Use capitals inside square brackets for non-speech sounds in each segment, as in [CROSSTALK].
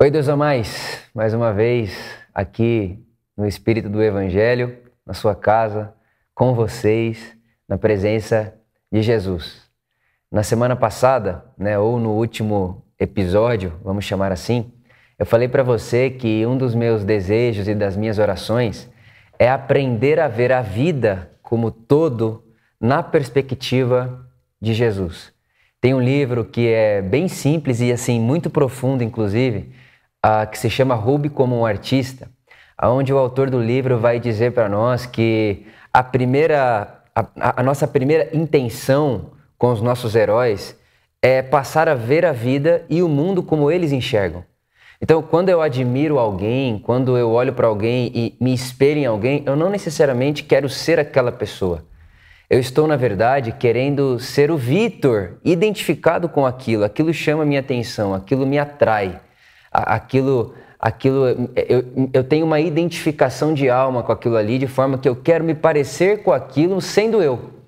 Oi, Deus amais, mais uma vez aqui no Espírito do Evangelho, na sua casa, com vocês, na presença de Jesus. Na semana passada, né, ou no último episódio, vamos chamar assim, eu falei para você que um dos meus desejos e das minhas orações é aprender a ver a vida como todo na perspectiva de Jesus. Tem um livro que é bem simples e assim muito profundo, inclusive, uh, que se chama Ruby como um artista, aonde o autor do livro vai dizer para nós que a primeira, a, a nossa primeira intenção com os nossos heróis é passar a ver a vida e o mundo como eles enxergam. Então, quando eu admiro alguém, quando eu olho para alguém e me espelho em alguém, eu não necessariamente quero ser aquela pessoa. Eu estou, na verdade, querendo ser o Vitor, identificado com aquilo. Aquilo chama minha atenção, aquilo me atrai aquilo, aquilo eu, eu tenho uma identificação de alma com aquilo ali, de forma que eu quero me parecer com aquilo sendo eu.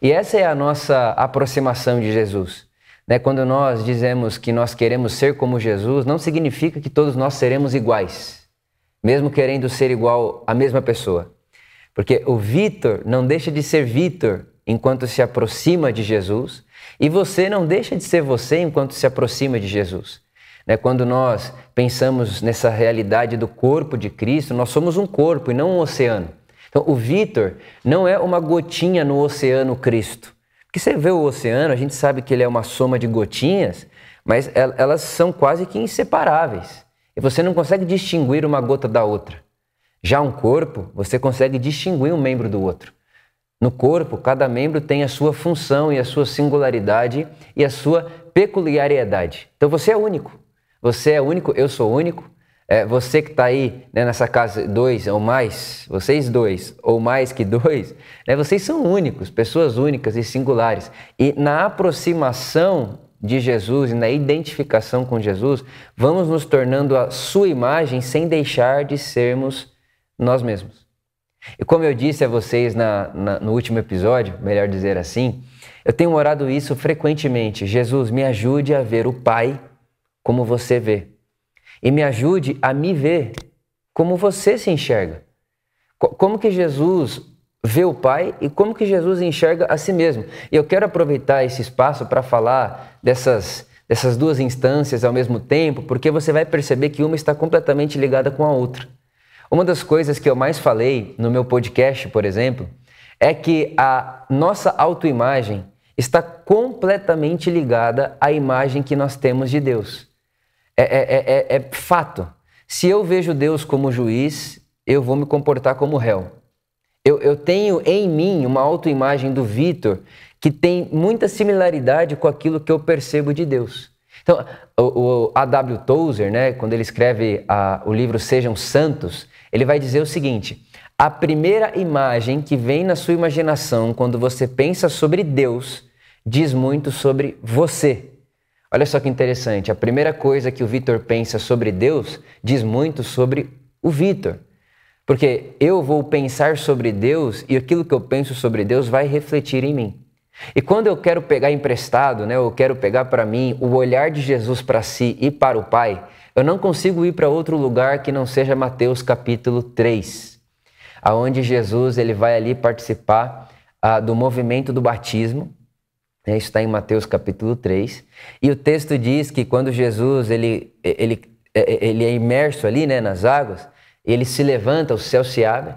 E essa é a nossa aproximação de Jesus. Né? Quando nós dizemos que nós queremos ser como Jesus, não significa que todos nós seremos iguais, mesmo querendo ser igual à mesma pessoa. Porque o Vitor não deixa de ser Vitor enquanto se aproxima de Jesus, e você não deixa de ser você enquanto se aproxima de Jesus. Né? Quando nós pensamos nessa realidade do corpo de Cristo, nós somos um corpo e não um oceano. Então, o Vitor não é uma gotinha no oceano Cristo. Porque você vê o oceano, a gente sabe que ele é uma soma de gotinhas, mas elas são quase que inseparáveis. E você não consegue distinguir uma gota da outra. Já um corpo, você consegue distinguir um membro do outro. No corpo, cada membro tem a sua função e a sua singularidade e a sua peculiaridade. Então você é único. Você é único, eu sou único. É, você que está aí né, nessa casa, dois ou mais, vocês dois ou mais que dois, né, vocês são únicos, pessoas únicas e singulares. E na aproximação de Jesus e na identificação com Jesus, vamos nos tornando a sua imagem sem deixar de sermos nós mesmos. E como eu disse a vocês na, na, no último episódio, melhor dizer assim, eu tenho orado isso frequentemente. Jesus, me ajude a ver o Pai como você vê. E me ajude a me ver como você se enxerga. Como que Jesus vê o Pai e como que Jesus enxerga a si mesmo. E eu quero aproveitar esse espaço para falar dessas, dessas duas instâncias ao mesmo tempo, porque você vai perceber que uma está completamente ligada com a outra. Uma das coisas que eu mais falei no meu podcast, por exemplo, é que a nossa autoimagem está completamente ligada à imagem que nós temos de Deus. É, é, é, é, fato. Se eu vejo Deus como juiz, eu vou me comportar como réu. Eu, eu tenho em mim uma autoimagem do Vitor que tem muita similaridade com aquilo que eu percebo de Deus. Então, o, o A.W. Tozer, né, quando ele escreve a, o livro Sejam Santos, ele vai dizer o seguinte: a primeira imagem que vem na sua imaginação quando você pensa sobre Deus diz muito sobre você. Olha só que interessante, a primeira coisa que o Vitor pensa sobre Deus diz muito sobre o Vitor. Porque eu vou pensar sobre Deus e aquilo que eu penso sobre Deus vai refletir em mim. E quando eu quero pegar emprestado, né, eu quero pegar para mim o olhar de Jesus para si e para o Pai, eu não consigo ir para outro lugar que não seja Mateus capítulo 3, aonde Jesus ele vai ali participar ah, do movimento do batismo, né, isso está em Mateus capítulo 3. E o texto diz que quando Jesus ele, ele, ele é imerso ali né, nas águas, ele se levanta, o céu se abre,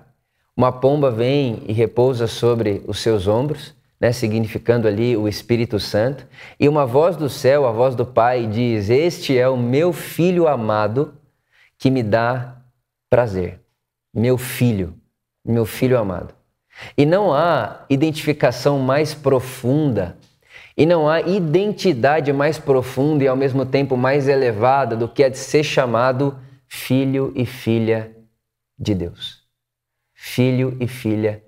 uma pomba vem e repousa sobre os seus ombros, né, significando ali o Espírito Santo, e uma voz do céu, a voz do Pai, diz: Este é o meu filho amado que me dá prazer. Meu filho, meu filho amado. E não há identificação mais profunda e não há identidade mais profunda e ao mesmo tempo mais elevada do que a de ser chamado filho e filha de Deus. Filho e filha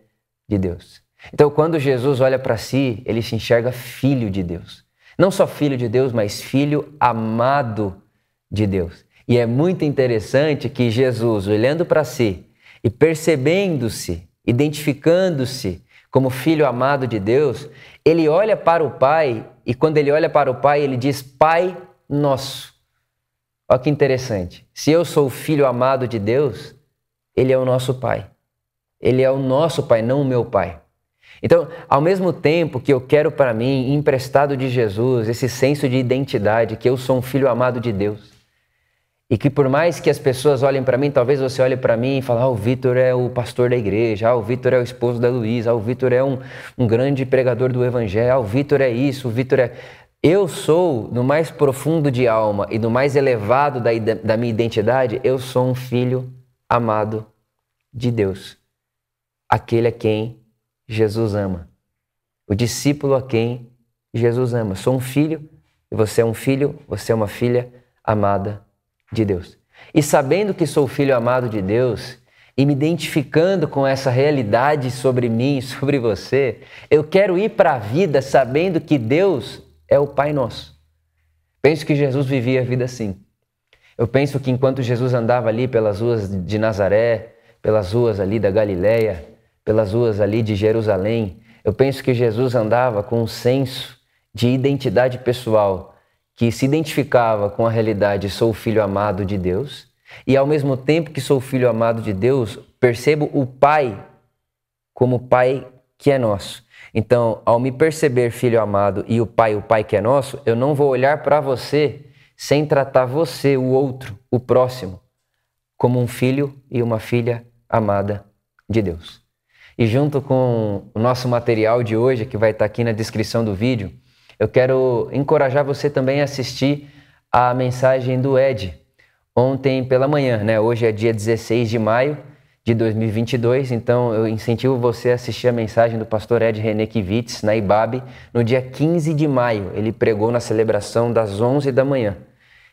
de Deus. Então, quando Jesus olha para si, ele se enxerga filho de Deus. Não só filho de Deus, mas filho amado de Deus. E é muito interessante que Jesus, olhando para si e percebendo-se, identificando-se como filho amado de Deus, ele olha para o Pai e quando ele olha para o Pai, ele diz: Pai nosso. Olha que interessante. Se eu sou o filho amado de Deus, ele é o nosso pai. Ele é o nosso pai, não o meu pai. Então, ao mesmo tempo que eu quero para mim, emprestado de Jesus, esse senso de identidade, que eu sou um filho amado de Deus, e que por mais que as pessoas olhem para mim, talvez você olhe para mim e fale, ah, o Vitor é o pastor da igreja, ah, o Vitor é o esposo da Luísa, ah, o Vitor é um, um grande pregador do evangelho, ah, o Vitor é isso, o Vitor é... Eu sou, no mais profundo de alma e no mais elevado da, da minha identidade, eu sou um filho amado de Deus. Aquele a quem Jesus ama. O discípulo a quem Jesus ama. Sou um filho e você é um filho, você é uma filha amada de Deus. E sabendo que sou filho amado de Deus e me identificando com essa realidade sobre mim, [LAUGHS] sobre você, eu quero ir para a vida sabendo que Deus é o Pai nosso. Penso que Jesus vivia a vida assim. Eu penso que enquanto Jesus andava ali pelas ruas de Nazaré, pelas ruas ali da Galileia, pelas ruas ali de Jerusalém, eu penso que Jesus andava com um senso de identidade pessoal que se identificava com a realidade sou filho amado de Deus, e ao mesmo tempo que sou filho amado de Deus, percebo o Pai como Pai que é nosso. Então, ao me perceber filho amado e o Pai, o Pai que é nosso, eu não vou olhar para você sem tratar você, o outro, o próximo, como um filho e uma filha amada de Deus. E junto com o nosso material de hoje, que vai estar aqui na descrição do vídeo, eu quero encorajar você também a assistir a mensagem do Ed ontem pela manhã, né? Hoje é dia 16 de maio de 2022, então eu incentivo você a assistir a mensagem do pastor Ed René Kivitz na IBAB no dia 15 de maio. Ele pregou na celebração das 11 da manhã.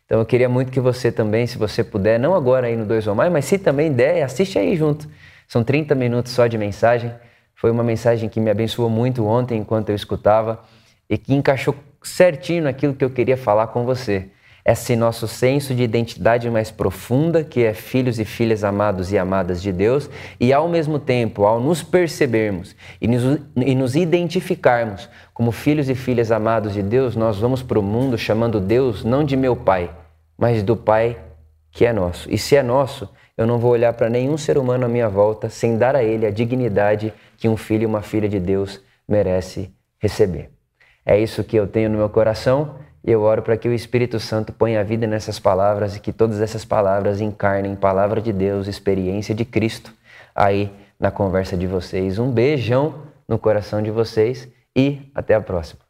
Então eu queria muito que você também, se você puder, não agora aí no Dois ou Mais, mas se também der, assiste aí junto. São 30 minutos só de mensagem. Foi uma mensagem que me abençoou muito ontem enquanto eu escutava e que encaixou certinho naquilo que eu queria falar com você. Esse nosso senso de identidade mais profunda, que é filhos e filhas amados e amadas de Deus, e ao mesmo tempo, ao nos percebermos e nos, e nos identificarmos como filhos e filhas amados de Deus, nós vamos para o mundo chamando Deus não de meu Pai, mas do Pai que é nosso. E se é nosso, eu não vou olhar para nenhum ser humano à minha volta sem dar a ele a dignidade que um filho e uma filha de Deus merece receber. É isso que eu tenho no meu coração e eu oro para que o Espírito Santo ponha a vida nessas palavras e que todas essas palavras encarnem palavra de Deus, experiência de Cristo aí na conversa de vocês. Um beijão no coração de vocês e até a próxima.